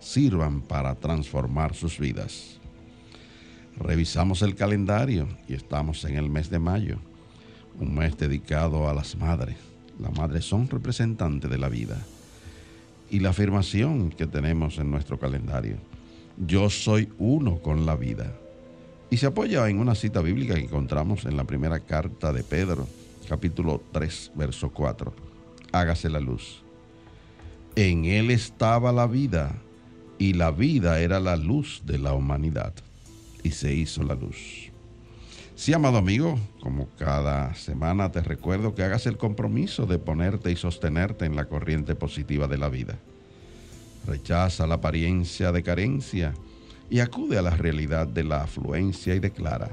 sirvan para transformar sus vidas. Revisamos el calendario y estamos en el mes de mayo, un mes dedicado a las madres. Las madres son representantes de la vida. Y la afirmación que tenemos en nuestro calendario, yo soy uno con la vida. Y se apoya en una cita bíblica que encontramos en la primera carta de Pedro, capítulo 3, verso 4. Hágase la luz. En él estaba la vida y la vida era la luz de la humanidad. Y se hizo la luz. Sí, amado amigo, como cada semana te recuerdo que hagas el compromiso de ponerte y sostenerte en la corriente positiva de la vida. Rechaza la apariencia de carencia y acude a la realidad de la afluencia y declara,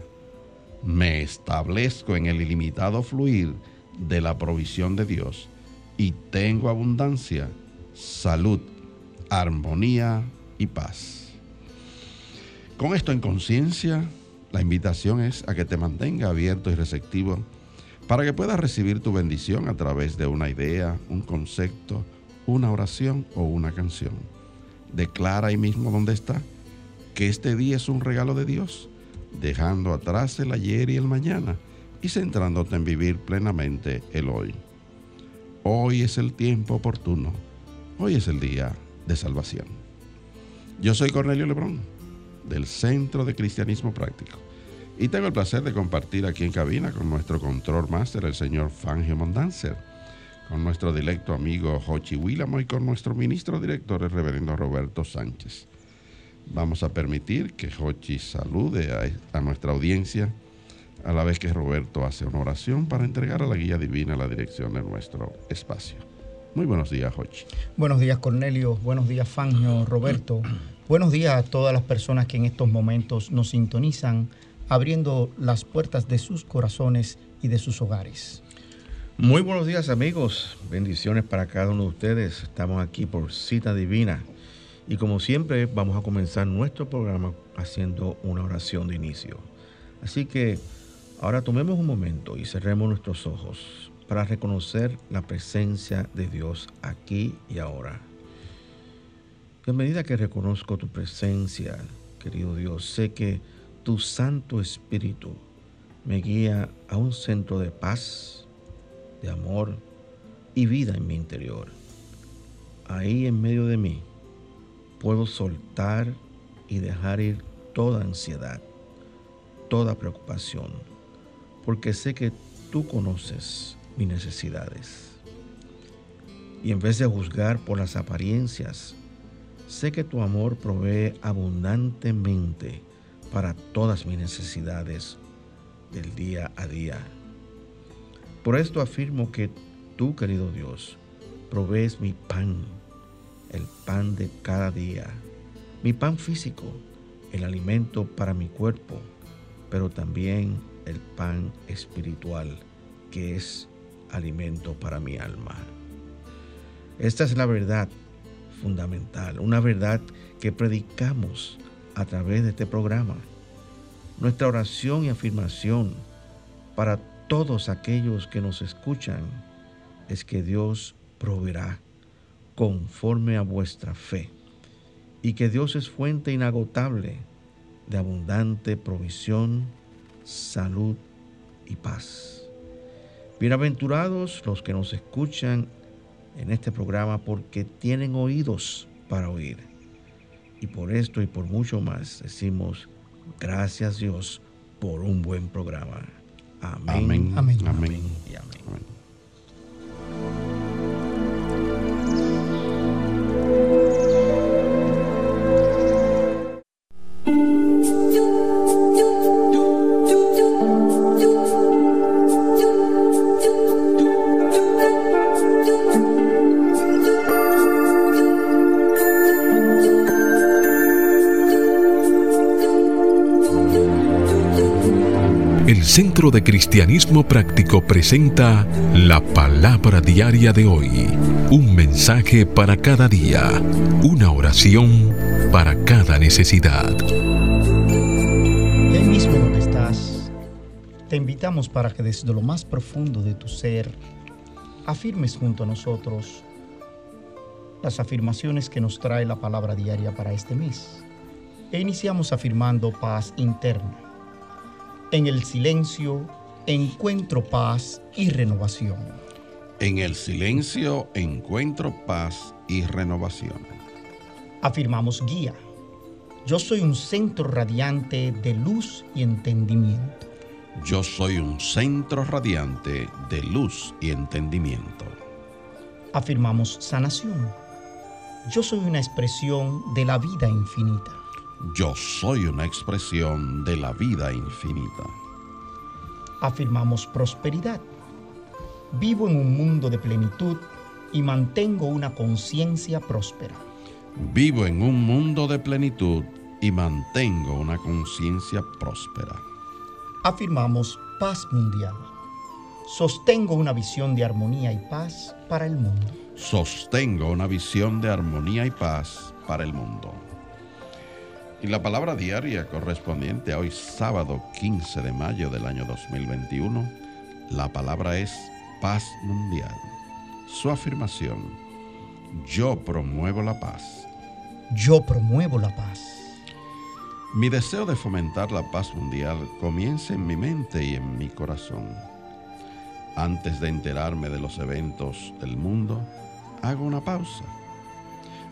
me establezco en el ilimitado fluir de la provisión de Dios y tengo abundancia, salud, armonía y paz. Con esto en conciencia, la invitación es a que te mantenga abierto y receptivo para que puedas recibir tu bendición a través de una idea, un concepto, una oración o una canción. Declara ahí mismo donde está que este día es un regalo de Dios, dejando atrás el ayer y el mañana y centrándote en vivir plenamente el hoy. Hoy es el tiempo oportuno. Hoy es el día de salvación. Yo soy Cornelio Lebrón, del Centro de Cristianismo Práctico, y tengo el placer de compartir aquí en cabina con nuestro control máster, el señor Fangio Mondanzer, con nuestro directo amigo Jochi Willamo y con nuestro ministro director, el reverendo Roberto Sánchez. Vamos a permitir que Jochi salude a nuestra audiencia a la vez que Roberto hace una oración para entregar a la guía divina la dirección de nuestro espacio. Muy buenos días, Jochi. Buenos días, Cornelio. Buenos días, Fangio, Roberto. buenos días a todas las personas que en estos momentos nos sintonizan, abriendo las puertas de sus corazones y de sus hogares. Muy buenos días, amigos. Bendiciones para cada uno de ustedes. Estamos aquí por cita divina. Y como siempre, vamos a comenzar nuestro programa haciendo una oración de inicio. Así que ahora tomemos un momento y cerremos nuestros ojos para reconocer la presencia de Dios aquí y ahora. A medida que reconozco tu presencia, querido Dios, sé que tu Santo Espíritu me guía a un centro de paz, de amor y vida en mi interior. Ahí en medio de mí puedo soltar y dejar ir toda ansiedad, toda preocupación, porque sé que tú conoces mis necesidades. Y en vez de juzgar por las apariencias, sé que tu amor provee abundantemente para todas mis necesidades del día a día. Por esto afirmo que tú, querido Dios, provees mi pan, el pan de cada día, mi pan físico, el alimento para mi cuerpo, pero también el pan espiritual, que es alimento para mi alma. Esta es la verdad fundamental, una verdad que predicamos a través de este programa. Nuestra oración y afirmación para todos aquellos que nos escuchan es que Dios proveerá conforme a vuestra fe y que Dios es fuente inagotable de abundante provisión, salud y paz. Bienaventurados los que nos escuchan en este programa porque tienen oídos para oír. Y por esto y por mucho más decimos gracias Dios por un buen programa. Amén. Amén. Amén. Centro de Cristianismo Práctico presenta la palabra diaria de hoy. Un mensaje para cada día. Una oración para cada necesidad. Y ahí mismo donde estás, te invitamos para que desde lo más profundo de tu ser afirmes junto a nosotros las afirmaciones que nos trae la palabra diaria para este mes. E iniciamos afirmando paz interna. En el silencio encuentro paz y renovación. En el silencio encuentro paz y renovación. Afirmamos guía. Yo soy un centro radiante de luz y entendimiento. Yo soy un centro radiante de luz y entendimiento. Afirmamos sanación. Yo soy una expresión de la vida infinita. Yo soy una expresión de la vida infinita. Afirmamos prosperidad. Vivo en un mundo de plenitud y mantengo una conciencia próspera. Vivo en un mundo de plenitud y mantengo una conciencia próspera. Afirmamos paz mundial. Sostengo una visión de armonía y paz para el mundo. Sostengo una visión de armonía y paz para el mundo. Y la palabra diaria correspondiente a hoy sábado 15 de mayo del año 2021, la palabra es paz mundial. Su afirmación, yo promuevo la paz. Yo promuevo la paz. Mi deseo de fomentar la paz mundial comienza en mi mente y en mi corazón. Antes de enterarme de los eventos del mundo, hago una pausa.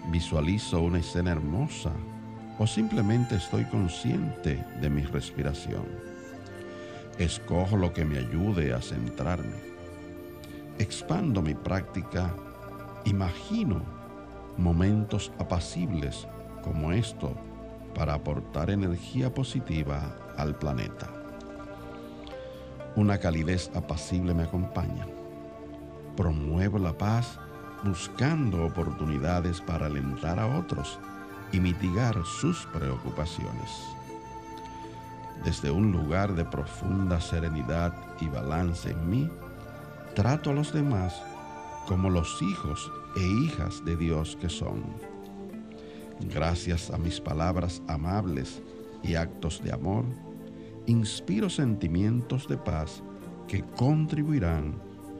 Visualizo una escena hermosa o simplemente estoy consciente de mi respiración. Escojo lo que me ayude a centrarme. Expando mi práctica, imagino momentos apacibles como esto para aportar energía positiva al planeta. Una calidez apacible me acompaña. Promuevo la paz buscando oportunidades para alentar a otros y mitigar sus preocupaciones. Desde un lugar de profunda serenidad y balance en mí, trato a los demás como los hijos e hijas de Dios que son. Gracias a mis palabras amables y actos de amor, inspiro sentimientos de paz que contribuirán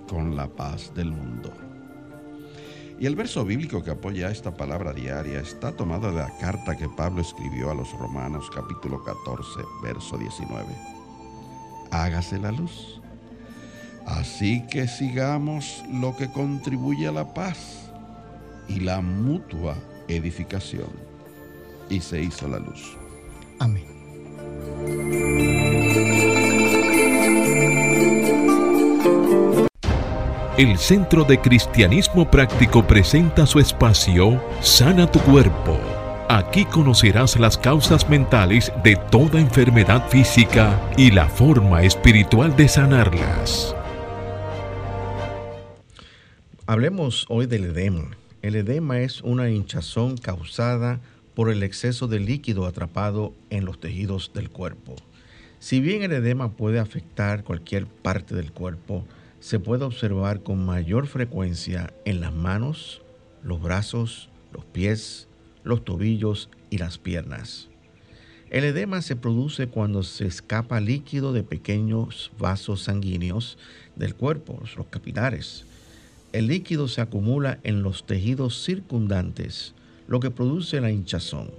con la paz del mundo. Y el verso bíblico que apoya esta palabra diaria está tomado de la carta que Pablo escribió a los Romanos capítulo 14, verso 19. Hágase la luz. Así que sigamos lo que contribuye a la paz y la mutua edificación. Y se hizo la luz. Amén. El Centro de Cristianismo Práctico presenta su espacio Sana tu Cuerpo. Aquí conocerás las causas mentales de toda enfermedad física y la forma espiritual de sanarlas. Hablemos hoy del edema. El edema es una hinchazón causada por el exceso de líquido atrapado en los tejidos del cuerpo. Si bien el edema puede afectar cualquier parte del cuerpo, se puede observar con mayor frecuencia en las manos, los brazos, los pies, los tobillos y las piernas. El edema se produce cuando se escapa líquido de pequeños vasos sanguíneos del cuerpo, los capilares. El líquido se acumula en los tejidos circundantes, lo que produce la hinchazón.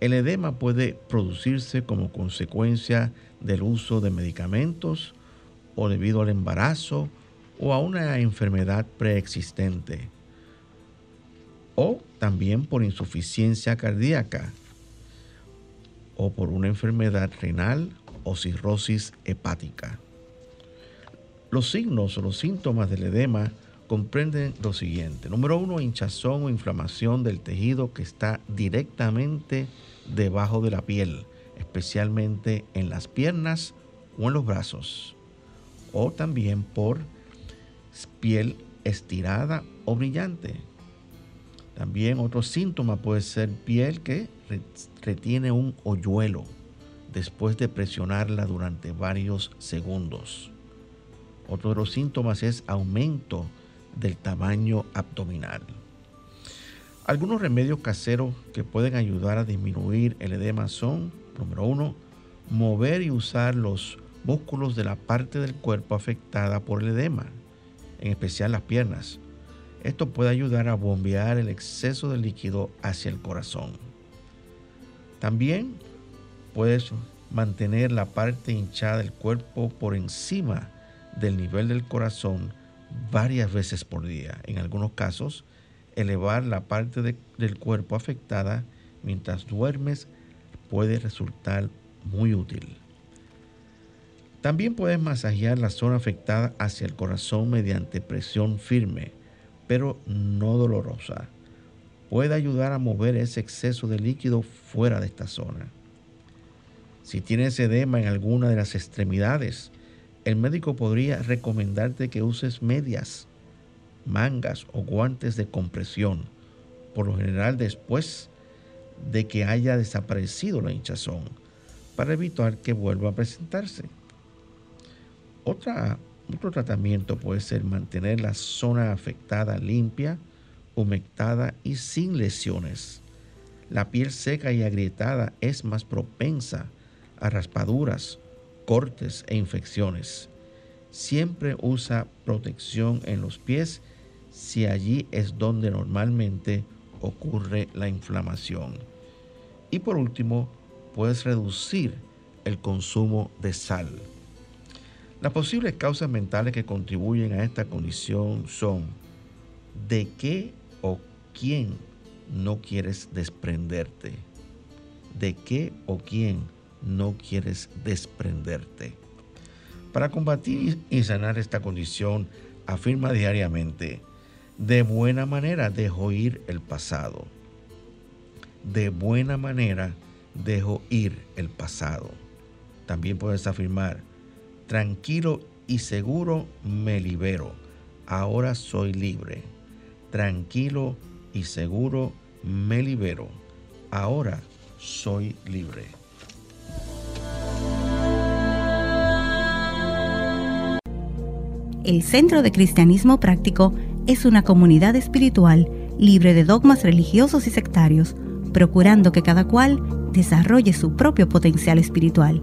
El edema puede producirse como consecuencia del uso de medicamentos o debido al embarazo o a una enfermedad preexistente o también por insuficiencia cardíaca o por una enfermedad renal o cirrosis hepática. Los signos o los síntomas del edema comprenden lo siguiente. Número uno, hinchazón o inflamación del tejido que está directamente debajo de la piel, especialmente en las piernas o en los brazos. O también por piel estirada o brillante. También otro síntoma puede ser piel que retiene un hoyuelo después de presionarla durante varios segundos. Otro de los síntomas es aumento del tamaño abdominal. Algunos remedios caseros que pueden ayudar a disminuir el edema son, número uno, mover y usar los músculos de la parte del cuerpo afectada por el edema, en especial las piernas. Esto puede ayudar a bombear el exceso de líquido hacia el corazón. También puedes mantener la parte hinchada del cuerpo por encima del nivel del corazón varias veces por día. En algunos casos, elevar la parte del cuerpo afectada mientras duermes puede resultar muy útil. También puedes masajear la zona afectada hacia el corazón mediante presión firme, pero no dolorosa. Puede ayudar a mover ese exceso de líquido fuera de esta zona. Si tienes edema en alguna de las extremidades, el médico podría recomendarte que uses medias, mangas o guantes de compresión, por lo general después de que haya desaparecido la hinchazón, para evitar que vuelva a presentarse. Otra, otro tratamiento puede ser mantener la zona afectada limpia, humectada y sin lesiones. La piel seca y agrietada es más propensa a raspaduras, cortes e infecciones. Siempre usa protección en los pies si allí es donde normalmente ocurre la inflamación. Y por último, puedes reducir el consumo de sal. Las posibles causas mentales que contribuyen a esta condición son de qué o quién no quieres desprenderte. De qué o quién no quieres desprenderte. Para combatir y sanar esta condición, afirma diariamente, de buena manera dejo ir el pasado. De buena manera dejo ir el pasado. También puedes afirmar, tranquilo y seguro me libero. Ahora soy libre. Tranquilo y seguro me libero. Ahora soy libre. El Centro de Cristianismo Práctico es una comunidad espiritual libre de dogmas religiosos y sectarios, procurando que cada cual desarrolle su propio potencial espiritual.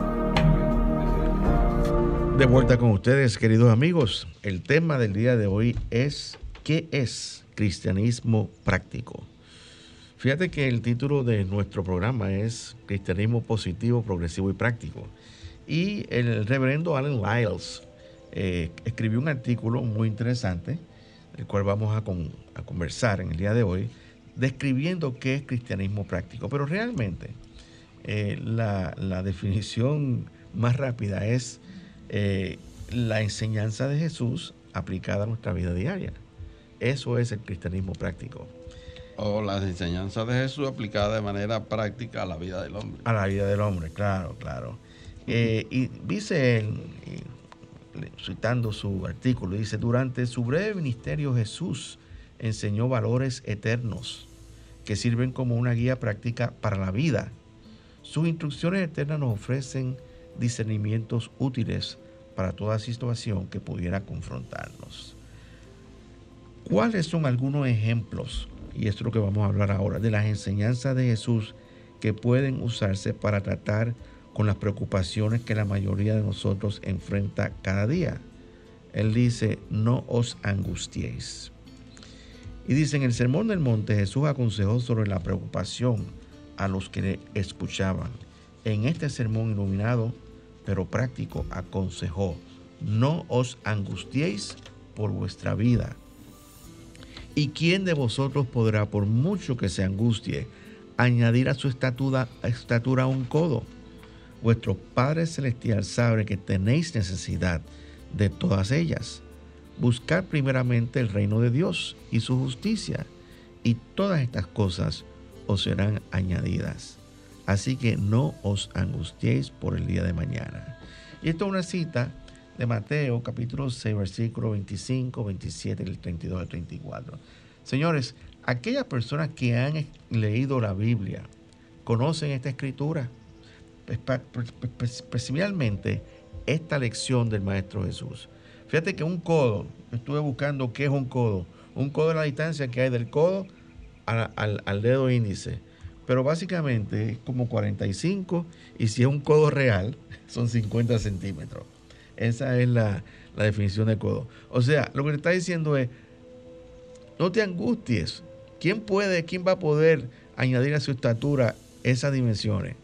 De vuelta con ustedes, queridos amigos. El tema del día de hoy es ¿qué es cristianismo práctico? Fíjate que el título de nuestro programa es Cristianismo positivo, progresivo y práctico. Y el reverendo Alan Lyles eh, escribió un artículo muy interesante el cual vamos a, conversar en el día de hoy, describiendo qué es cristianismo práctico. Pero realmente eh, la, definición más rápida es eh, la enseñanza de Jesús aplicada a nuestra vida diaria. Eso es el cristianismo práctico. O la enseñanza de Jesús aplicada de manera práctica a la vida del hombre. A la vida del hombre, claro, claro. Eh, y dice citando su artículo, dice, durante su breve ministerio Jesús enseñó valores eternos que sirven como una guía práctica para la vida. Sus instrucciones eternas nos ofrecen discernimientos útiles para toda situación que pudiera confrontarnos. ¿Cuáles son algunos ejemplos, y esto es lo que vamos a hablar ahora, de las enseñanzas de Jesús que pueden usarse para tratar con las preocupaciones que la mayoría de nosotros enfrenta cada día? Él dice, no os angustiéis. Y dice, en el Sermón del Monte Jesús aconsejó sobre la preocupación a los que le escuchaban. En este sermón iluminado, pero práctico, aconsejó, no os angustiéis por vuestra vida. ¿Y quién de vosotros podrá, por mucho que se angustie, añadir a su estatura, estatura un codo? Vuestro Padre Celestial sabe que tenéis necesidad de todas ellas. Buscar primeramente el reino de Dios y su justicia, y todas estas cosas os serán añadidas. Así que no os angustiéis por el día de mañana. Y esto es una cita de Mateo capítulo 6, versículo 25, 27 y 32 al 34. Señores, aquellas personas que han leído la Biblia conocen esta escritura, especialmente esta lección del Maestro Jesús. Fíjate que un codo, estuve buscando qué es un codo. Un codo es la distancia que hay del codo al, dedo índice. Pero básicamente es como 45 y si es un codo real son 50 centímetros. Esa es la, la definición de codo. O sea, lo que le está diciendo es, no te angusties. ¿Quién puede, quién va a poder añadir a su estatura esas dimensiones?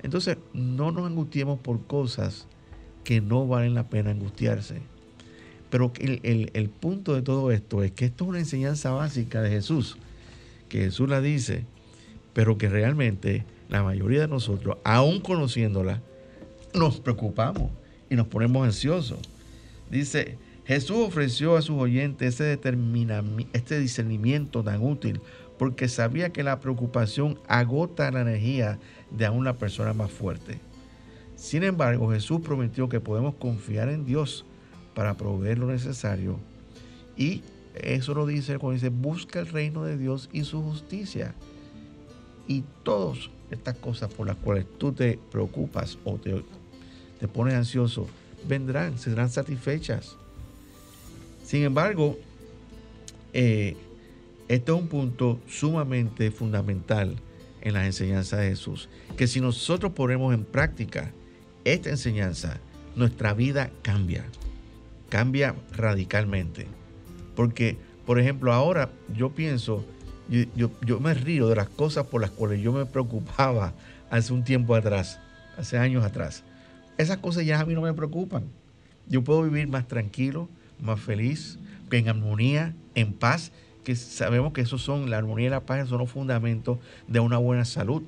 Entonces, no nos angustiemos por cosas que no valen la pena angustiarse. Pero el, el, punto de todo esto es que esto es una enseñanza básica de Jesús, que Jesús la dice, pero que realmente la mayoría de nosotros, aún conociéndola, nos preocupamos y nos ponemos ansiosos. Dice, Jesús ofreció a sus oyentes ese este discernimiento tan útil porque sabía que la preocupación agota la energía de una persona más fuerte. Sin embargo, Jesús prometió que podemos confiar en Dios para proveer lo necesario. Y eso lo dice cuando dice, busca el reino de Dios y su justicia. Y todas estas cosas por las cuales tú te preocupas o te, te pones ansioso, vendrán, serán satisfechas. Sin embargo, eh, este es un punto sumamente fundamental en las enseñanzas de Jesús, que si nosotros ponemos en práctica esta enseñanza, nuestra vida cambia, cambia radicalmente. Porque, por ejemplo, ahora yo pienso, yo, yo, me río de las cosas por las cuales yo me preocupaba hace un tiempo atrás, hace años atrás. Esas cosas ya a mí no me preocupan. Yo puedo vivir más tranquilo, más feliz, en armonía, en paz, que sabemos que esos son, la armonía y la paz son los fundamentos de una buena salud.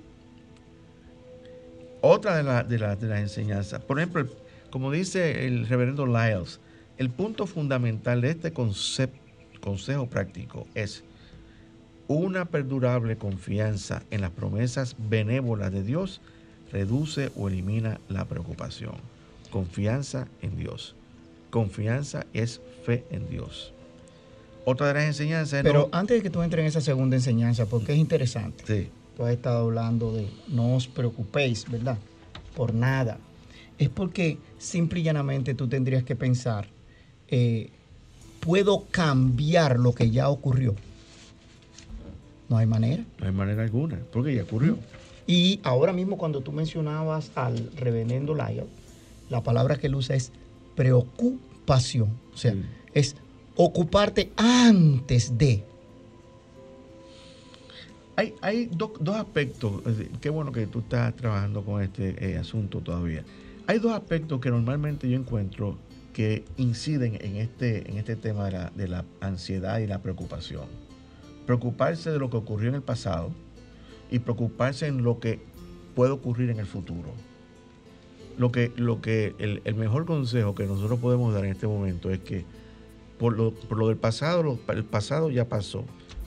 Otra de, las enseñanzas, por ejemplo, como dice el reverendo Lyles, el punto fundamental de este consejo práctico es una perdurable confianza en las promesas benévolas de Dios reduce o elimina la preocupación. Confianza en Dios. Confianza es fe en Dios. Otra de las enseñanzas. Pero antes de que tú entres en esa segunda enseñanza, porque es interesante. Sí tú has estado hablando de no os preocupéis, ¿verdad? Por nada. Es porque simple y llanamente tú tendrías que pensar, eh, ¿puedo cambiar lo que ya ocurrió? No hay manera. No hay manera alguna, porque ya ocurrió. Y ahora mismo cuando tú mencionabas al reverendo Lyle, la palabra que él usa es preocupación. O sea, es ocuparte antes de. Hay, dos aspectos, qué bueno que tú estás trabajando con este eh, asunto todavía. Hay dos aspectos que normalmente yo encuentro que inciden en este, en este tema de la, de la ansiedad y la preocupación. Preocuparse de lo que ocurrió en el pasado y preocuparse en lo que puede ocurrir en el futuro. Lo que, lo que el, el mejor consejo que nosotros podemos dar en este momento es que por lo, por lo del pasado, el pasado ya pasó.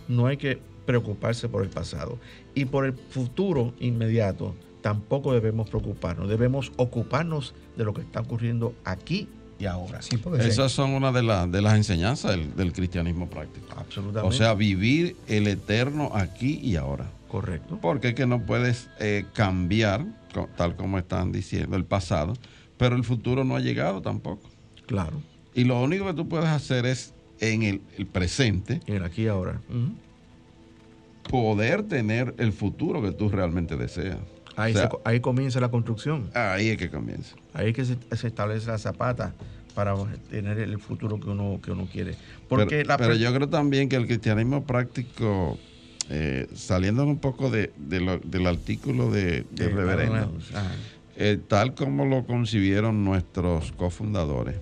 No hay que preocuparse por el pasado. Y por el futuro inmediato tampoco debemos preocuparnos. Debemos ocuparnos de lo que está ocurriendo aquí y ahora. Sí, Esas son una de, de las enseñanzas del, cristianismo práctico. Absolutamente. O sea, vivir el eterno aquí y ahora. Correcto. Porque es que no puedes eh, cambiar, tal como están diciendo, el pasado, pero el futuro no ha llegado tampoco. Claro. Y lo único que tú puedes hacer es en el, presente. En el aquí y ahora. Poder tener el futuro que tú realmente deseas. Ahí, ahí comienza la construcción. Ahí es que comienza. Ahí es que se, establece la zapata para tener el futuro que uno, que uno quiere. Porque pero, yo creo también que el cristianismo práctico, eh, saliendo un poco de, del artículo de, de reverendo, eh, tal como lo concibieron nuestros cofundadores,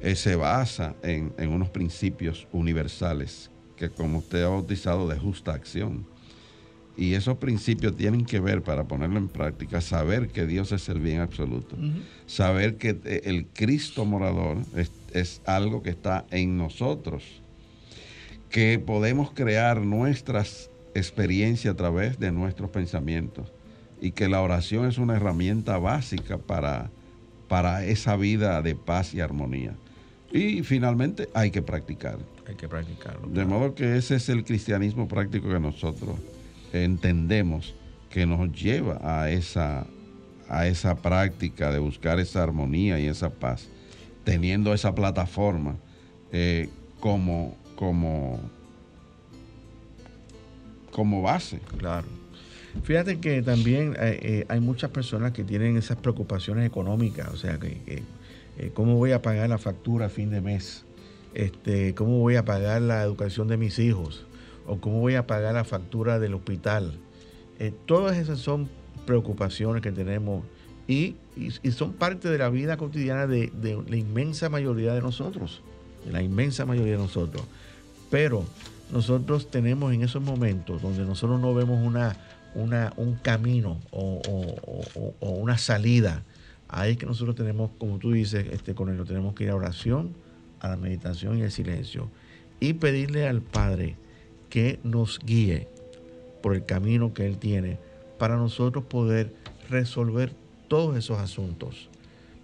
eh, se basa en, en, unos principios universales que como usted ha bautizado de justa acción. Y esos principios tienen que ver, para ponerlo en práctica, saber que Dios es el bien absoluto, saber que eh, el Cristo morador es, es algo que está en nosotros, que podemos crear nuestras experiencias a través de nuestros pensamientos y que la oración es una herramienta básica para, para esa vida de paz y armonía. Y finalmente hay que practicar. Hay que practicarlo. De modo que ese es el cristianismo práctico que nosotros entendemos que nos lleva a esa, a esa práctica de buscar esa armonía y esa paz, teniendo esa plataforma eh, como, como, como base. Claro. Fíjate que también eh, eh, hay muchas personas que tienen esas preocupaciones económicas, o sea, que, cómo voy a pagar la factura a fin de mes, este, cómo voy a pagar la educación de mis hijos, o cómo voy a pagar la factura del hospital. todas esas son preocupaciones que tenemos y, son parte de la vida cotidiana de, la inmensa mayoría de nosotros, de la inmensa mayoría de nosotros. Pero nosotros tenemos en esos momentos donde nosotros no vemos una un camino o, una salida. Ahí es que nosotros tenemos, como tú dices, este, con él, tenemos que ir a oración, a la meditación y al silencio. Y pedirle al Padre que nos guíe por el camino que Él tiene para nosotros poder resolver todos esos asuntos.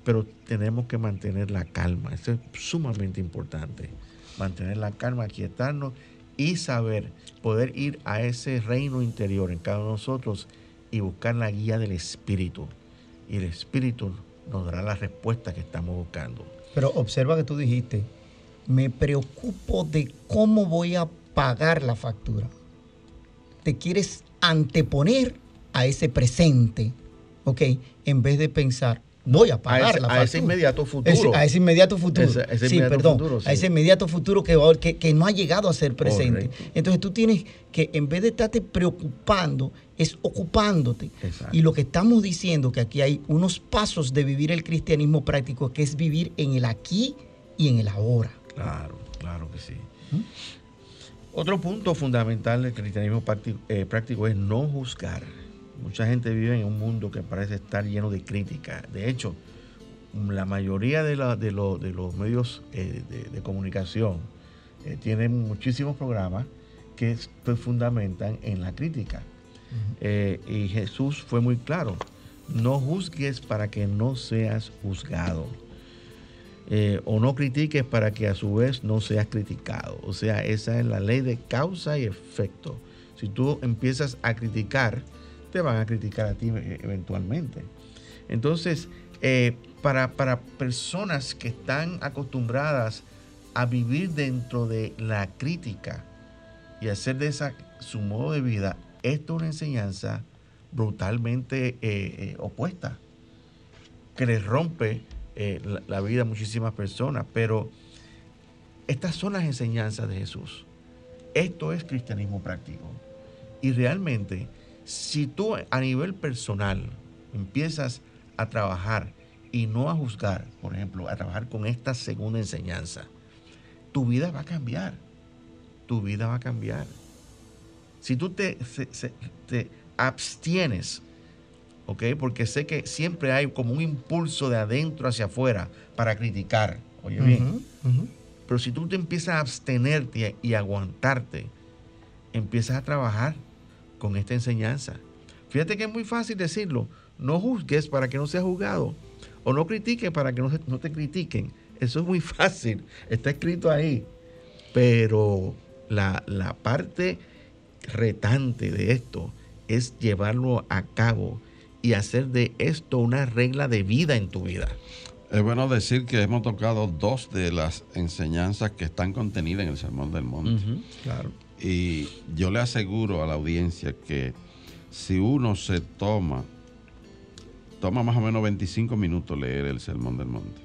Pero tenemos que mantener la calma. Esto es sumamente importante. Mantener la calma, quietarnos y saber poder ir a ese reino interior en cada uno de nosotros y buscar la guía del Espíritu. Y el Espíritu nos dará la respuesta que estamos buscando. Pero observa que tú dijiste, me preocupo de cómo voy a pagar la factura. Te quieres anteponer a ese presente, ¿ok? En vez de pensar, voy a pagar a ese, inmediato futuro. a ese inmediato futuro. sí, perdón. A ese inmediato futuro que, que, que, no ha llegado a ser presente. Entonces tú tienes que, en vez de estarte preocupando, es ocupándote. Y lo que estamos diciendo, que aquí hay unos pasos de vivir el cristianismo práctico, que es vivir en el aquí y en el ahora. Claro, claro que sí. ¿Mm? Otro punto fundamental del cristianismo eh, práctico es no juzgar. Mucha gente vive en un mundo que parece estar lleno de crítica. De hecho, la mayoría de, los medios eh, de, comunicación eh, tienen muchísimos programas que se fundamentan en la crítica. Eh, y Jesús fue muy claro, no juzgues para que no seas juzgado. O no critiques para que a su vez no seas criticado. O sea, esa es la ley de causa y efecto. Si tú empiezas a criticar, te van a criticar a ti eh, eventualmente. Entonces, eh, para, personas que están acostumbradas a vivir dentro de la crítica y hacer de esa su modo de vida, esto es una enseñanza brutalmente eh, opuesta, que les rompe la, la, vida a muchísimas personas. Pero estas son las enseñanzas de Jesús. Esto es cristianismo práctico. Y realmente si tú a nivel personal empiezas a trabajar y no a juzgar, por ejemplo, a trabajar con esta segunda enseñanza, tu vida va a cambiar. Tu vida va a cambiar. Si tú te abstienes, ¿ok? Porque sé que siempre hay como un impulso de adentro hacia afuera para criticar, oye bien. Pero si tú te empiezas a abstenerte y aguantarte, empiezas a trabajar con esta enseñanza. Fíjate que es muy fácil decirlo. No juzgues para que no seas juzgado. O no critiques para que no, no te critiquen. Eso es muy fácil. Está escrito ahí. Pero la, la parte retante de esto es llevarlo a cabo y hacer de esto una regla de vida en tu vida. Es bueno decir que hemos tocado dos de las enseñanzas que están contenidas en el Sermón del Monte. claro. Y yo le aseguro a la audiencia que si uno se toma, toma más o menos 25 minutos leer el Sermón del Monte.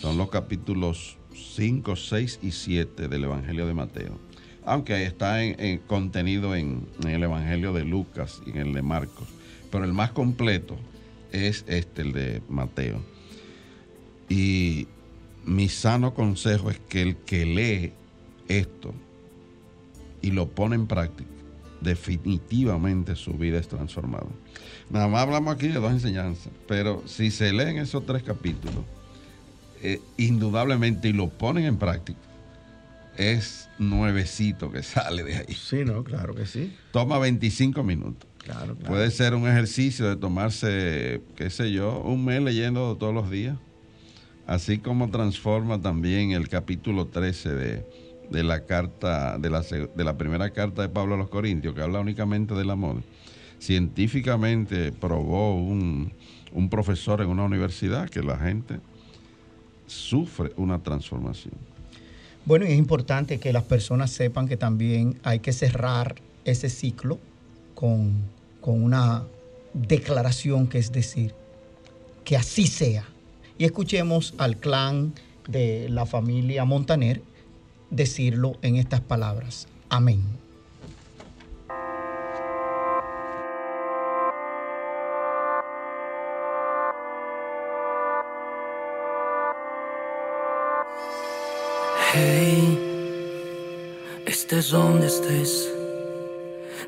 Son los capítulos 5, 6 y 7 del Evangelio de Mateo. Aunque está en, contenido en, en el Evangelio de Lucas y en el de Marcos. Pero el más completo es este, el de Mateo. Y mi sano consejo es que el que lee esto y lo pone en práctica, definitivamente su vida es transformada. Nada más hablamos aquí de dos enseñanzas, pero si se leen esos tres capítulos, eh, indudablemente y lo ponen en práctica, es nuevecito que sale de ahí. Sí, no, claro que sí. Toma 25 minutos. Claro, claro. Puede ser un ejercicio de tomarse, qué sé yo, un mes leyendo todos los días así como transforma también el capítulo 13 de, la carta, de la, de la primera carta de Pablo a los Corintios, que habla únicamente del amor. Científicamente probó un, un profesor en una universidad que la gente sufre una transformación. Bueno, y es importante que las personas sepan que también hay que cerrar ese ciclo con, una declaración que es decir, que así sea y escuchemos al clan de la familia Montaner decirlo en estas palabras. Amén. Hey, estés donde estés.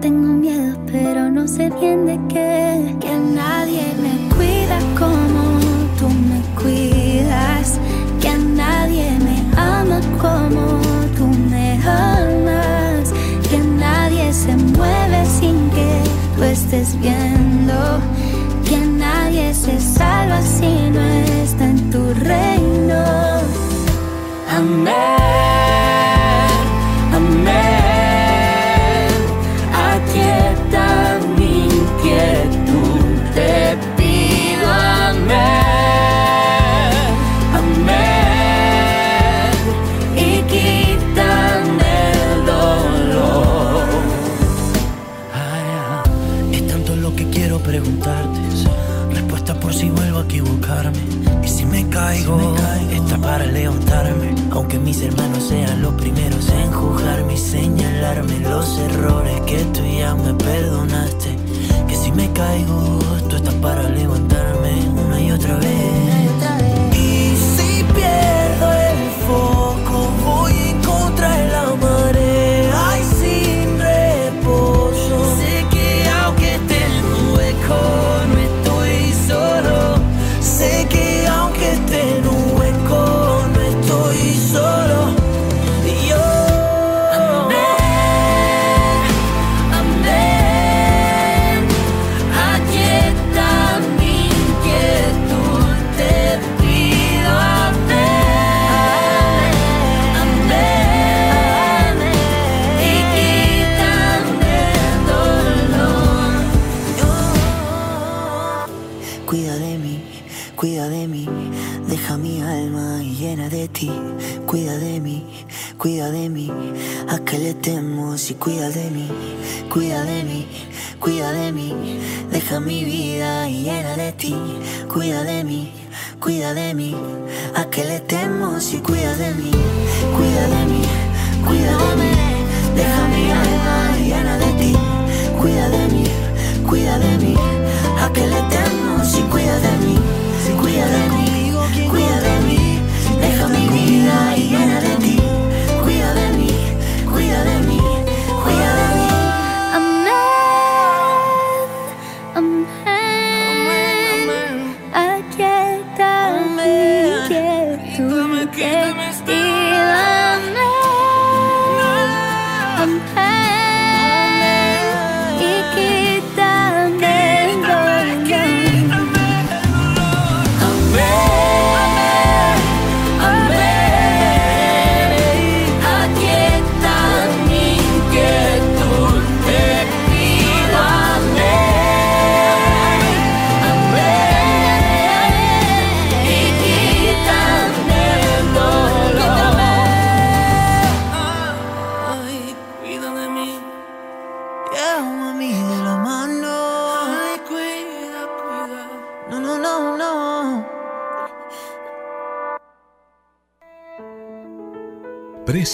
tengo miedo, pero no sé bien de qué. Que nadie me como tú me cuidas, que nadie me ama como tú me amas, que nadie se mueve sin que tú estés viendo, que nadie se salva si no está en tu reino. Amén. Me perdonaste. Que si me caigo,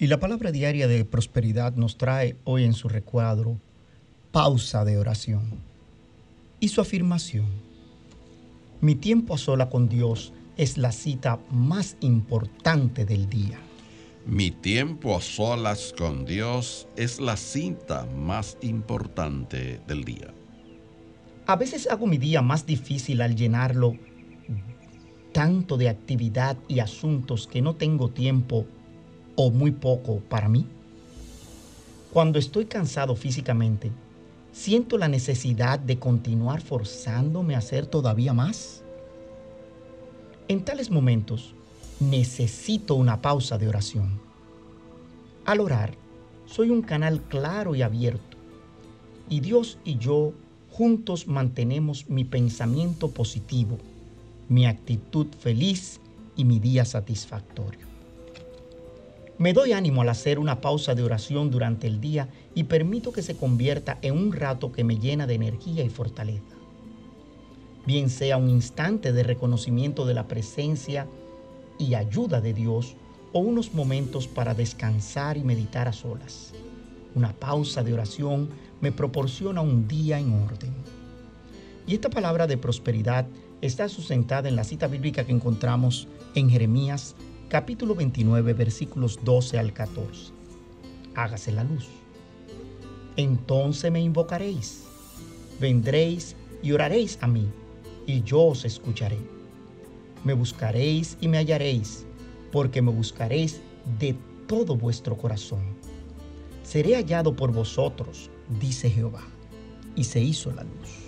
Y la palabra diaria de prosperidad nos trae hoy en su recuadro pausa de oración y su afirmación. Mi tiempo a sola con Dios es la cita más importante del día. Mi tiempo a solas con Dios es la cita más importante del día. A veces hago mi día más difícil al llenarlo tanto de actividad y asuntos que no tengo tiempo o muy poco para mí? Cuando estoy cansado físicamente, ¿siento la necesidad de continuar forzándome a hacer todavía más? En tales momentos, necesito una pausa de oración. Al orar, soy un canal claro y abierto, y Dios y yo juntos mantenemos mi pensamiento positivo, mi actitud feliz y mi día satisfactorio. Me doy ánimo al hacer una pausa de oración durante el día y permito que se convierta en un rato que me llena de energía y fortaleza. Bien sea un instante de reconocimiento de la presencia y ayuda de Dios o unos momentos para descansar y meditar a solas. Una pausa de oración me proporciona un día en orden. Y esta palabra de prosperidad está sustentada en la cita bíblica que encontramos en Jeremías capítulo 29, versículos 12 al 14. Hágase la luz. Entonces me invocaréis, vendréis y oraréis a mí, y yo os escucharé. Me buscaréis y me hallaréis, porque me buscaréis de todo vuestro corazón. Seré hallado por vosotros, dice Jehová. Y se hizo la luz.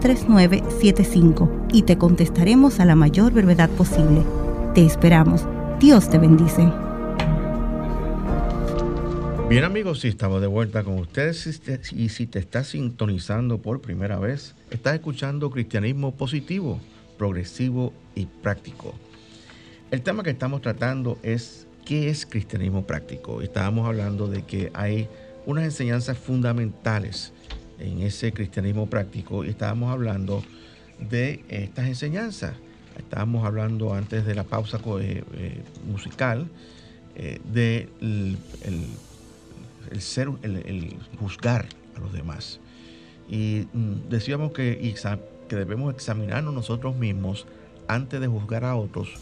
3975 y te contestaremos a la mayor brevedad posible. Te esperamos. Dios te bendice. Bien amigos, si estamos de vuelta con ustedes y si te estás sintonizando por primera vez, estás escuchando Cristianismo Positivo, Progresivo y Práctico. El tema que estamos tratando es ¿qué es cristianismo práctico? Estábamos hablando de que hay unas enseñanzas fundamentales en ese cristianismo práctico y estábamos hablando de estas enseñanzas. Estábamos hablando antes de la pausa eh, eh, musical eh, de el, ser, el, juzgar a los demás. Y mm, decíamos que, que debemos examinarnos nosotros mismos antes de juzgar a otros,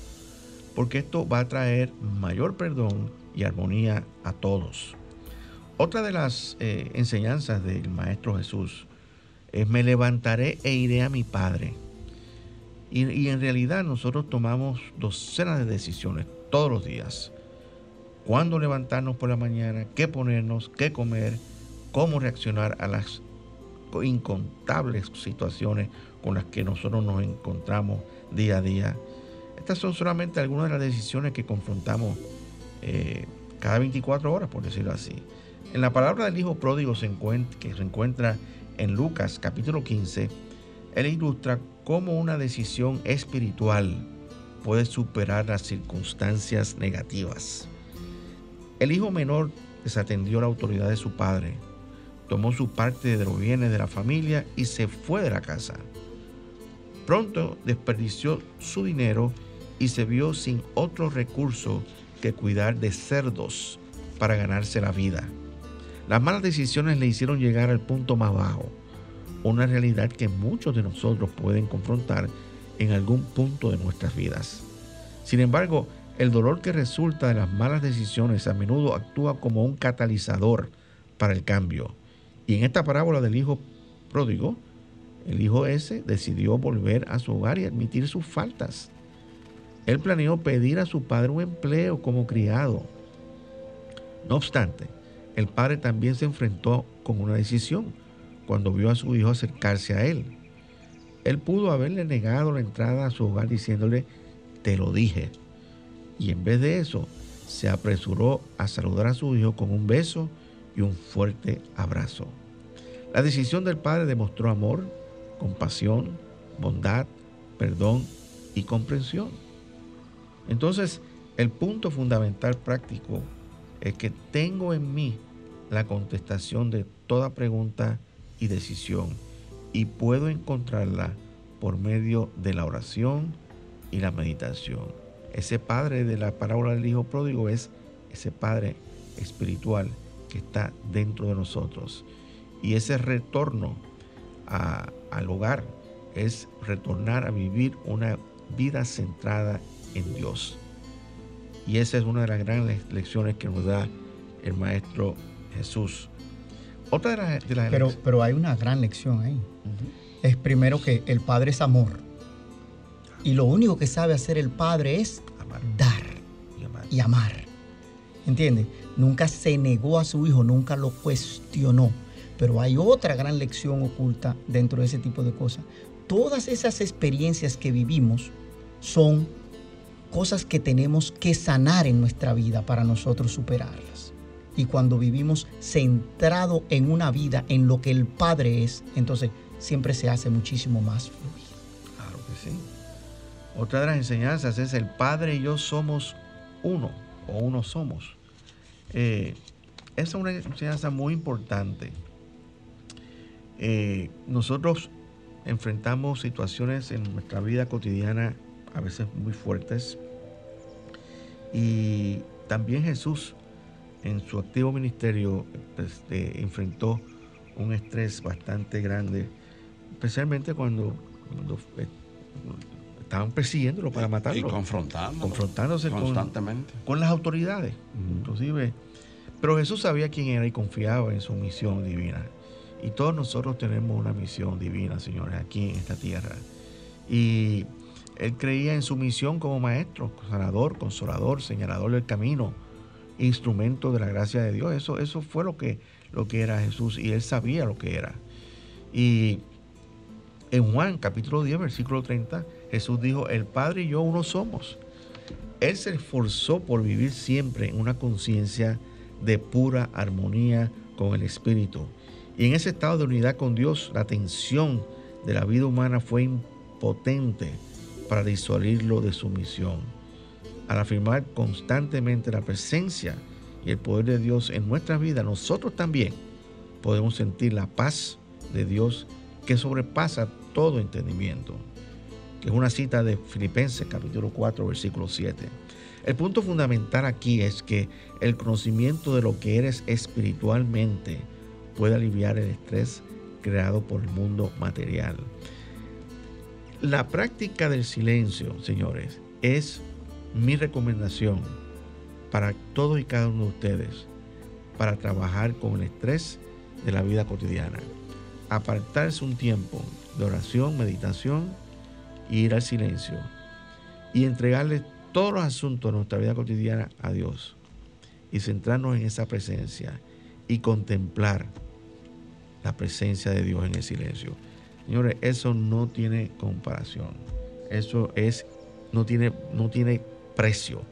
porque esto va a traer mayor perdón y armonía a todos. Otra de las eh, enseñanzas del Maestro Jesús es me levantaré e iré a mi Padre. Y, en realidad nosotros tomamos docenas de decisiones todos los días. Cuándo levantarnos por la mañana, qué ponernos, qué comer, cómo reaccionar a las incontables situaciones con las que nosotros nos encontramos día a día. Estas son solamente algunas de las decisiones que confrontamos eh, cada 24 horas, por decirlo así. En la palabra del Hijo Pródigo que se encuentra en Lucas capítulo 15, él ilustra cómo una decisión espiritual puede superar las circunstancias negativas. El hijo menor desatendió la autoridad de su padre, tomó su parte de los bienes de la familia y se fue de la casa. Pronto desperdició su dinero y se vio sin otro recurso que cuidar de cerdos para ganarse la vida. Las malas decisiones le hicieron llegar al punto más bajo, una realidad que muchos de nosotros pueden confrontar en algún punto de nuestras vidas. Sin embargo, el dolor que resulta de las malas decisiones a menudo actúa como un catalizador para el cambio. Y en esta parábola del hijo pródigo, el hijo ese decidió volver a su hogar y admitir sus faltas. Él planeó pedir a su padre un empleo como criado. No obstante, el padre también se enfrentó con una decisión cuando vio a su hijo acercarse a él. Él pudo haberle negado la entrada a su hogar diciéndole, te lo dije. Y en vez de eso, se apresuró a saludar a su hijo con un beso y un fuerte abrazo. La decisión del padre demostró amor, compasión, bondad, perdón y comprensión. Entonces, el punto fundamental práctico es que tengo en mí la contestación de toda pregunta y decisión y puedo encontrarla por medio de la oración y la meditación. Ese padre de la parábola del hijo pródigo es ese padre espiritual que está dentro de nosotros. Y ese retorno al hogar es retornar a vivir una vida centrada en Dios. Y esa es una de las grandes lecciones que nos da el Maestro Jesús. Otra de, las, pero, pero hay una gran lección ahí. Es primero que el Padre es amor. Y lo único que sabe hacer el Padre es dar y amar. Y ¿Entiendes? Nunca se negó a su hijo, nunca lo cuestionó. Pero hay otra gran lección oculta dentro de ese tipo de cosas. Todas esas experiencias que vivimos son cosas que tenemos que sanar en nuestra vida para nosotros superarlas. Y cuando vivimos centrado en una vida, en lo que el Padre es, entonces siempre se hace muchísimo más fluido. Claro que sí. Otra de las enseñanzas es el Padre y yo somos uno, o uno somos. Eh, esa es una enseñanza muy importante. Eh, nosotros enfrentamos situaciones en nuestra vida cotidiana a veces muy fuertes. Y también Jesús en su activo ministerio pues, eh, enfrentó un estrés bastante grande, especialmente cuando, eh, estaban persiguiéndolo para matarlo. Y confrontándose constantemente. Con, las autoridades, inclusive. Pero Jesús sabía quién era y confiaba en su misión divina. Y todos nosotros tenemos una misión divina, señores, aquí en esta tierra. Y él creía en su misión como maestro, sanador, consolador, señalador del camino, instrumento de la gracia de Dios. Eso, eso fue lo que, lo que era Jesús y él sabía lo que era. Y en Juan capítulo 10, versículo 30, Jesús dijo, el Padre y yo uno somos. Él se esforzó por vivir siempre en una conciencia de pura armonía con el Espíritu. Y en ese estado de unidad con Dios, la tensión de la vida humana fue impotente para disuadirlo de su misión. Al afirmar constantemente la presencia y el poder de Dios en nuestra vida, nosotros también podemos sentir la paz de Dios que sobrepasa todo entendimiento, que es una cita de Filipenses capítulo 4 versículo 7. El punto fundamental aquí es que el conocimiento de lo que eres espiritualmente puede aliviar el estrés creado por el mundo material. La práctica del silencio, señores, es mi recomendación para todos y cada uno de ustedes para trabajar con el estrés de la vida cotidiana. Apartarse un tiempo de oración, meditación y ir al silencio y entregarle todos los asuntos de nuestra vida cotidiana a Dios y centrarnos en esa presencia y contemplar la presencia de Dios en el silencio. Señores, eso no tiene comparación. Eso es, no tiene, no tiene precio.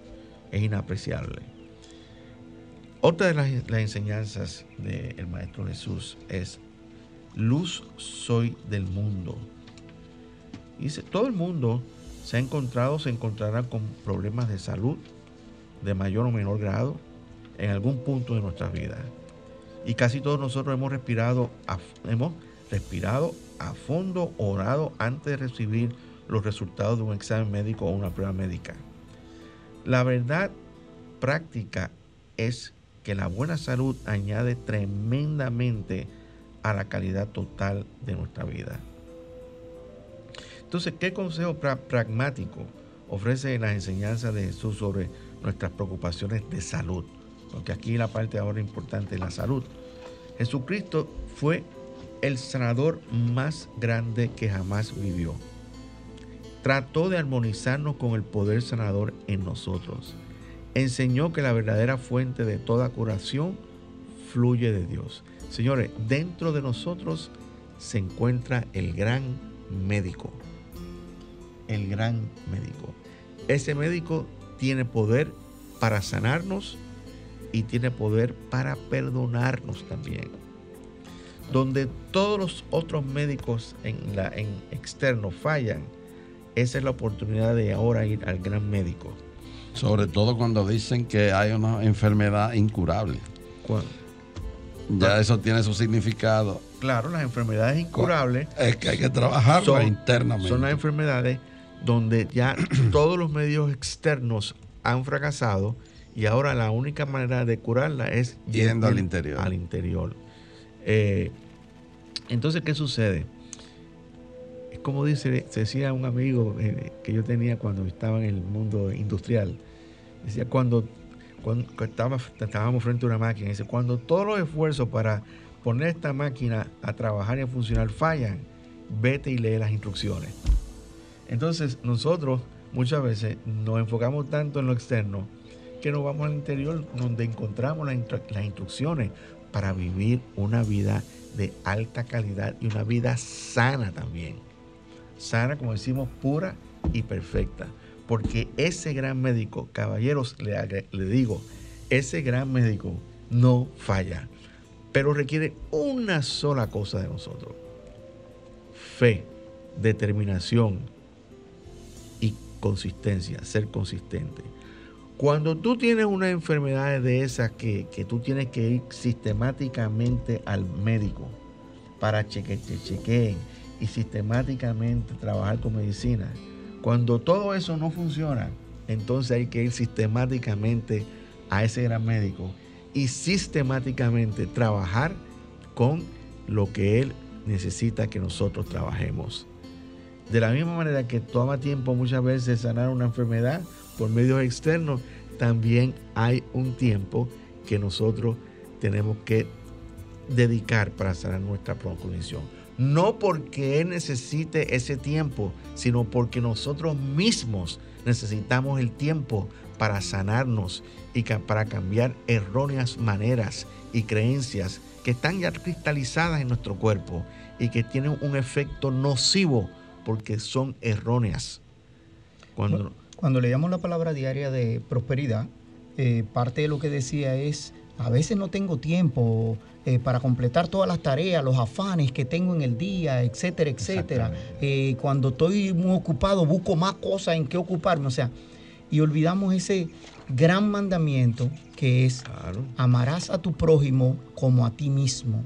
Es inapreciable. Otra de las, enseñanzas del Maestro Jesús es, luz soy del mundo. Dice, todo el mundo se ha encontrado, se encontrará con problemas de salud de mayor o menor grado en algún punto de nuestra vida. Y casi todos nosotros hemos respirado, hemos respirado a fondo, orado antes de recibir los resultados de un examen médico o una prueba médica. La verdad práctica es que la buena salud añade tremendamente a la calidad total de nuestra vida. Entonces, ¿qué consejo pragmático ofrece la enseñanza de Jesús sobre nuestras preocupaciones de salud? Porque aquí la parte ahora importante es la salud. Jesucristo fue el sanador más grande que jamás vivió. Trató de armonizarnos con el poder sanador en nosotros. Enseñó que la verdadera fuente de toda curación fluye de Dios. Señores, dentro de nosotros se encuentra el gran médico el gran médico. Ese médico tiene poder para sanarnos y tiene poder para perdonarnos también. Donde todos los otros médicos en, la, en fallan, esa es la oportunidad de ahora ir al gran médico. Sobre todo cuando dicen que hay una enfermedad incurable. Ya eso tiene su significado. Claro, las enfermedades incurables. Es que hay que trabajar internamente. Son las enfermedades donde ya todos los medios externos han fracasado y ahora la única manera de curarla es yendo al interior. Al interior. Eh, entonces, ¿qué sucede? Como dice, decía un amigo eh, que yo tenía cuando estaba en el mundo industrial. Decía, cuando, cuando estábamos frente a una máquina, dice, cuando todos los esfuerzos para poner esta máquina a trabajar y a funcionar fallan, vete y lee las instrucciones. Entonces nosotros muchas veces nos enfocamos tanto en lo externo que nos vamos al interior donde encontramos las, instrucciones para vivir una vida de alta calidad y una vida sana también. Sana, como decimos, pura y perfecta. Porque ese gran médico, caballeros, le, digo, ese gran médico no falla, pero requiere una sola cosa de nosotros. Fe, determinación, consistencia, ser consistente. Cuando tú tienes una enfermedad de esas que, tú tienes que ir sistemáticamente al médico para que te chequeen y sistemáticamente trabajar con medicina, cuando todo eso no funciona, entonces hay que ir sistemáticamente a ese gran médico y sistemáticamente trabajar con lo que él necesita que nosotros trabajemos. De la misma manera que toma tiempo muchas veces sanar una enfermedad por medios externos, también hay un tiempo que nosotros tenemos que dedicar para sanar nuestra condición. No porque Él necesite ese tiempo, sino porque nosotros mismos necesitamos el tiempo para sanarnos y para cambiar erróneas maneras y creencias que están ya cristalizadas en nuestro cuerpo y que tienen un efecto nocivo porque son erróneas. Cuando, Cuando leíamos la palabra diaria de prosperidad, eh, parte de lo que decía es, a veces no tengo tiempo eh, para completar todas las tareas, los afanes que tengo en el día, etcétera, etcétera. Eh, cuando estoy muy ocupado, busco más cosas en qué ocuparme. O sea, y olvidamos ese gran mandamiento que es amarás a tu prójimo como a ti mismo.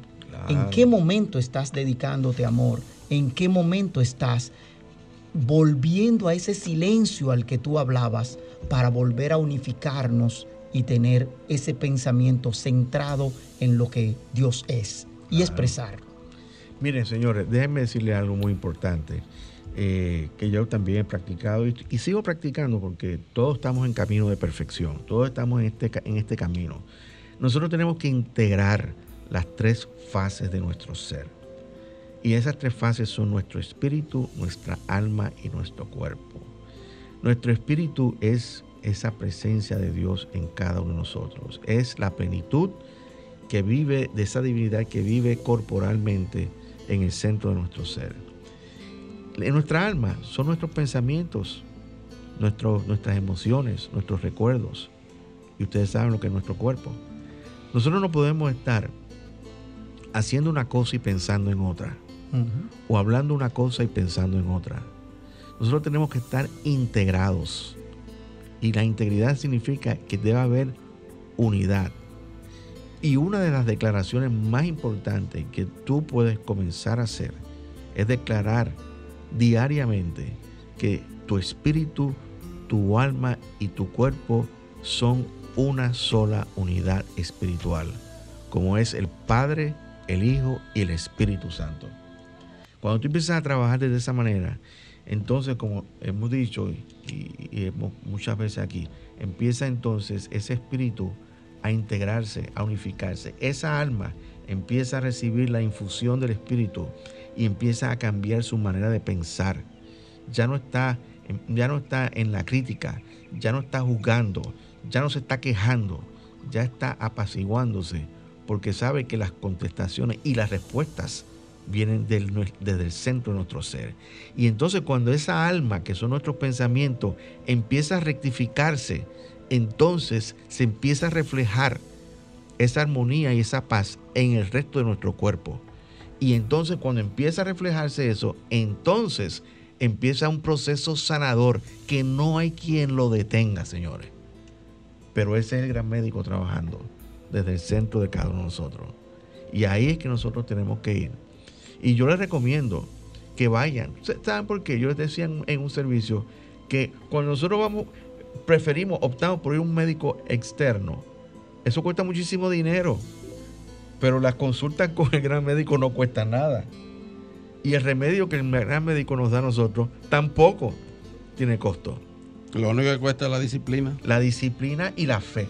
¿En qué momento estás dedicándote amor? en qué momento estás volviendo a ese silencio al que tú hablabas para volver a unificarnos y tener ese pensamiento centrado en lo que Dios es y expresarlo. Miren, señores, déjenme decirle algo muy importante eh, que yo también he practicado y, sigo practicando porque todos estamos en camino de perfección, todos estamos en este, en este camino. Nosotros tenemos que integrar las tres fases de nuestro ser y esas tres fases son nuestro espíritu, nuestra alma y nuestro cuerpo. Nuestro espíritu es esa presencia de Dios en cada uno de nosotros. Es la plenitud que vive, de esa divinidad que vive corporalmente en el centro de nuestro ser. En nuestra alma son nuestros pensamientos, nuestras emociones, nuestros recuerdos. Y ustedes saben lo que es nuestro cuerpo. Nosotros no podemos estar haciendo una cosa y pensando en otra. O hablando una cosa y pensando en otra. Nosotros tenemos que estar integrados. Y la integridad significa que debe haber unidad. Y una de las declaraciones más importantes que tú puedes comenzar a hacer es declarar diariamente que tu espíritu, tu alma y tu cuerpo son una sola unidad espiritual, como es el Padre, el Hijo y el Espíritu Santo. Cuando tú empiezas a trabajar de esa manera, entonces, como hemos dicho y, muchas veces aquí, empieza entonces ese espíritu a integrarse, a unificarse. Esa alma empieza a recibir la infusión del espíritu y empieza a cambiar su manera de pensar. Ya no está, ya no está en la crítica, ya no está juzgando, ya no se está quejando, ya está apaciguándose, porque sabe que las contestaciones y las respuestas vienen desde el centro de nuestro ser. Y entonces cuando esa alma, que son nuestros pensamientos, empieza a rectificarse, entonces se empieza a reflejar esa armonía y esa paz en el resto de nuestro cuerpo. Y entonces cuando empieza a reflejarse eso, entonces empieza un proceso sanador que no hay quien lo detenga, señores. Pero ese es el gran médico trabajando desde el centro de cada uno de nosotros. Y ahí es que nosotros tenemos que ir. Y yo les recomiendo que vayan. ¿Saben por qué? Yo les decía en, un servicio que cuando nosotros vamos, preferimos, optamos por ir a un médico externo. Eso cuesta muchísimo dinero. Pero las consultas con el gran médico no cuestan nada. Y el remedio que el gran médico nos da a nosotros tampoco tiene costo. Lo único que cuesta es la disciplina. La disciplina y la fe.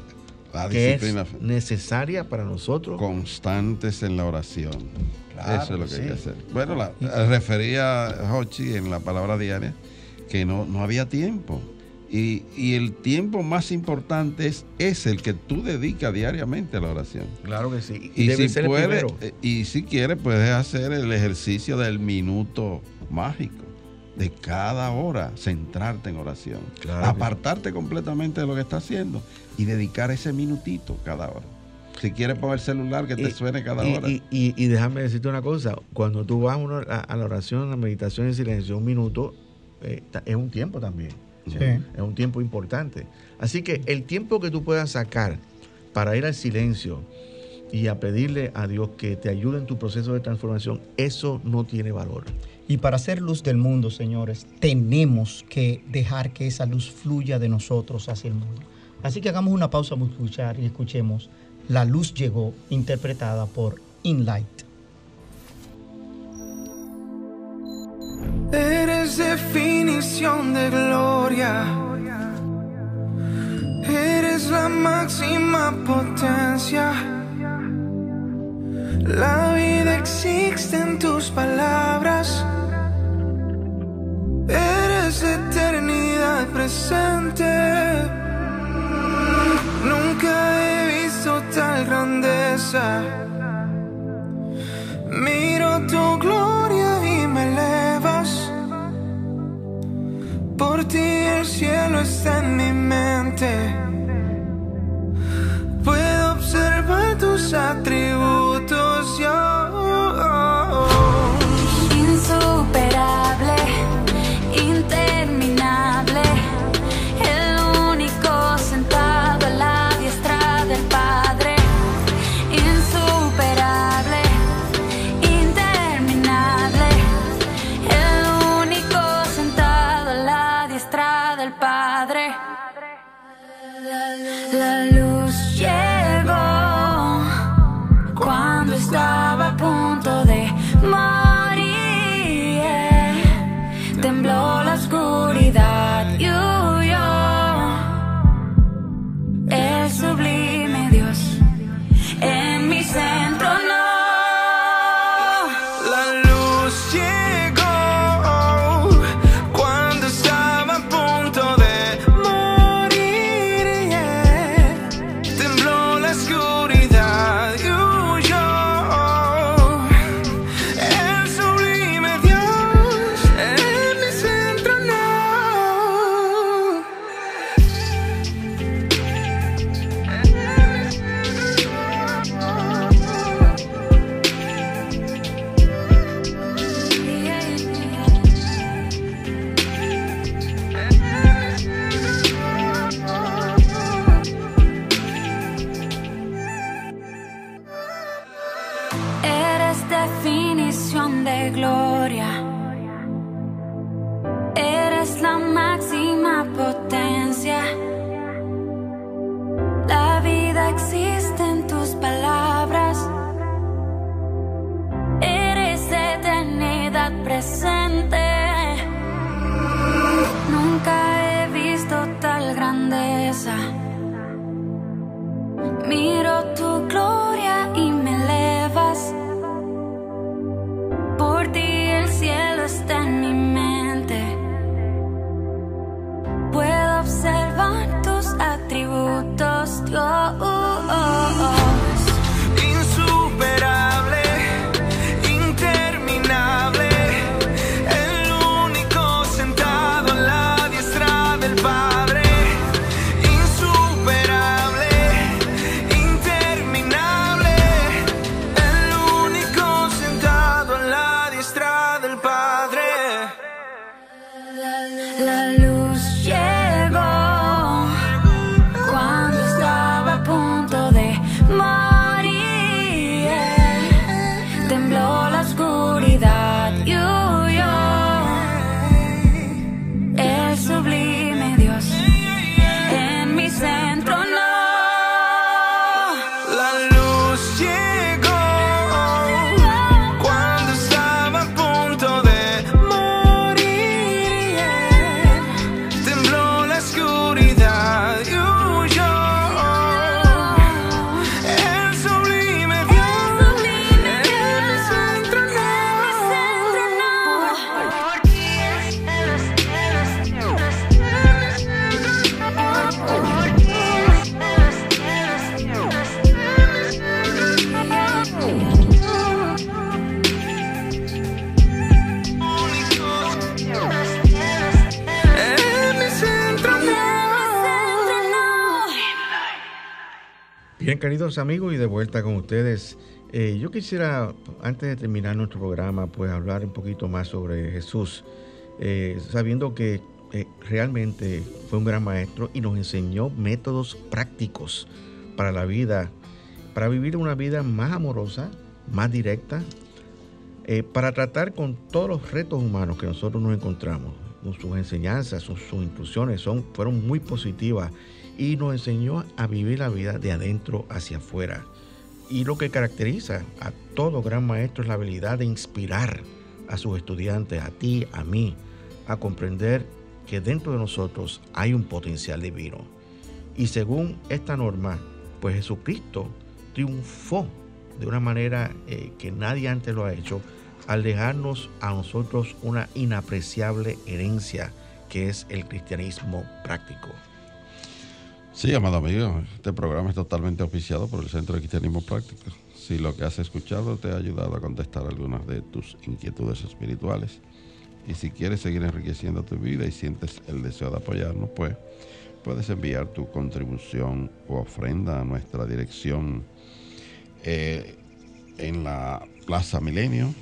La disciplina. es necesaria para nosotros. Constantes en la oración. Eso es lo que hay que hacer. Bueno, la, refería a Hochi en la palabra diaria que no, no había tiempo. Y, el tiempo más importante es, es, el que tú dedicas diariamente a la oración. Claro que sí. Y, si puedes, eh, y si quieres, puedes hacer el ejercicio del minuto mágico de cada hora, centrarte en oración. apartarte completamente de lo que estás haciendo y dedicar ese minutito cada hora. Si quieres poner el celular, que te suene cada hora. Y, déjame decirte una cosa, cuando tú vas a, la oración, a la meditación en silencio, un minuto eh, es un tiempo también. Es un tiempo importante. Así que el tiempo que tú puedas sacar para ir al silencio y a pedirle a Dios que te ayude en tu proceso de transformación, eso no tiene valor. Y para ser luz del mundo, señores, tenemos que dejar que esa luz fluya de nosotros hacia el mundo. Así que hagamos una pausa para escuchar y escuchemos la luz llegó, interpretada por Inlight. Eres definición de gloria. Eres la máxima potencia. La vida existe en tus palabras. Eres eternidad presente. Nunca he tal grandeza. Miro tu gloria y me elevas. Por ti el cielo está en mi mente. Puedo observar tus atributos. Amigos, y de vuelta con ustedes. Eh, yo quisiera, antes de terminar nuestro programa, pues hablar un poquito más sobre Jesús, eh, sabiendo que eh, realmente fue un gran maestro y nos enseñó métodos prácticos para la vida, para vivir una vida más amorosa, más directa, para tratar con todos los retos humanos que nosotros nos encontramos. Sus enseñanzas, sus, sus instrucciones son, fueron muy positivas y nos enseñó a vivir la vida de adentro hacia afuera. Y lo que caracteriza a todo gran maestro es la habilidad de inspirar a sus estudiantes, a ti, a mí, a comprender que dentro de nosotros hay un potencial divino. Y según esta norma, pues Jesucristo triunfó de una manera eh, que nadie antes lo ha hecho al dejarnos a nosotros una inapreciable herencia que es el cristianismo práctico. Sí, amado amigo, este programa es totalmente oficiado por el Centro de Cristianismo Práctico. Si lo que has escuchado te ha ayudado a contestar algunas de tus inquietudes espirituales y si quieres seguir enriqueciendo tu vida y sientes el deseo de apoyarnos, pues puedes enviar tu contribución o ofrenda a nuestra dirección eh, en la Plaza Milenio,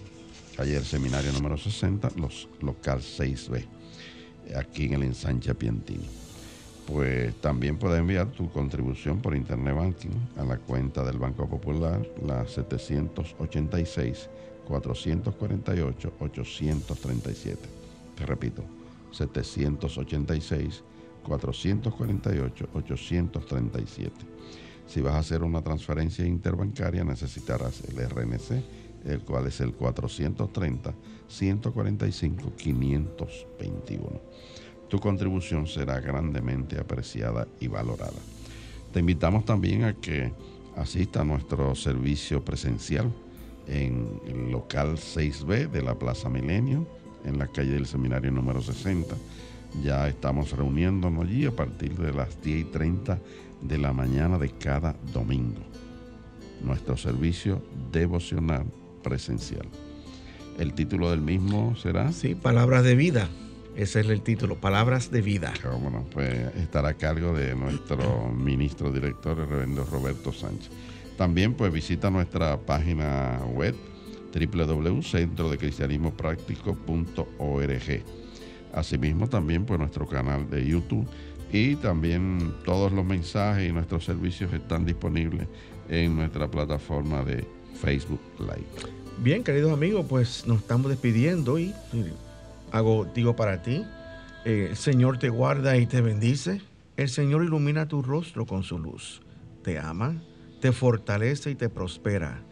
calle del Seminario número 60, los local 6B, aquí en el ensanche Piantini pues también puedes enviar tu contribución por Internet Banking a la cuenta del Banco Popular, la 786 448 837. Te repito, 786 448 837. Si vas a hacer una transferencia interbancaria necesitarás el RNC, el cual es el 430 145 521 tu contribución será grandemente apreciada y valorada. Te invitamos también a que asista a nuestro servicio presencial en el local 6B de la Plaza Milenio, en la calle del Seminario número 60. Ya estamos reuniéndonos allí a partir de las 10 y 30 de la mañana de cada domingo. Nuestro servicio devocional presencial. El título del mismo será... Sí, palabras de vida. Ese es el título, Palabras de Vida. Bueno, pues estará a cargo de nuestro ministro director, el reverendo Roberto Sánchez. También pues visita nuestra página web www.centrodecristianismopráctico.org. Asimismo también pues nuestro canal de YouTube y también todos los mensajes y nuestros servicios están disponibles en nuestra plataforma de Facebook Live. Bien, queridos amigos, pues nos estamos despidiendo y hago, digo para ti, eh, el Señor te guarda y te bendice, el Señor ilumina tu rostro con su luz, te ama, te fortalece y te prospera,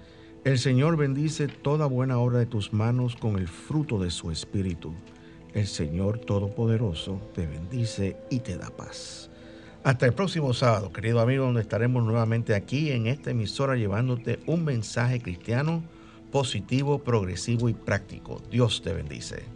El Señor bendice toda buena obra de tus manos con el fruto de su espíritu. El Señor Todopoderoso te bendice y te da paz. Hasta el próximo sábado, querido amigo, donde estaremos nuevamente aquí en esta emisora llevándote un mensaje cristiano positivo, progresivo y práctico. Dios te bendice.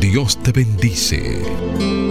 Dios te bendice.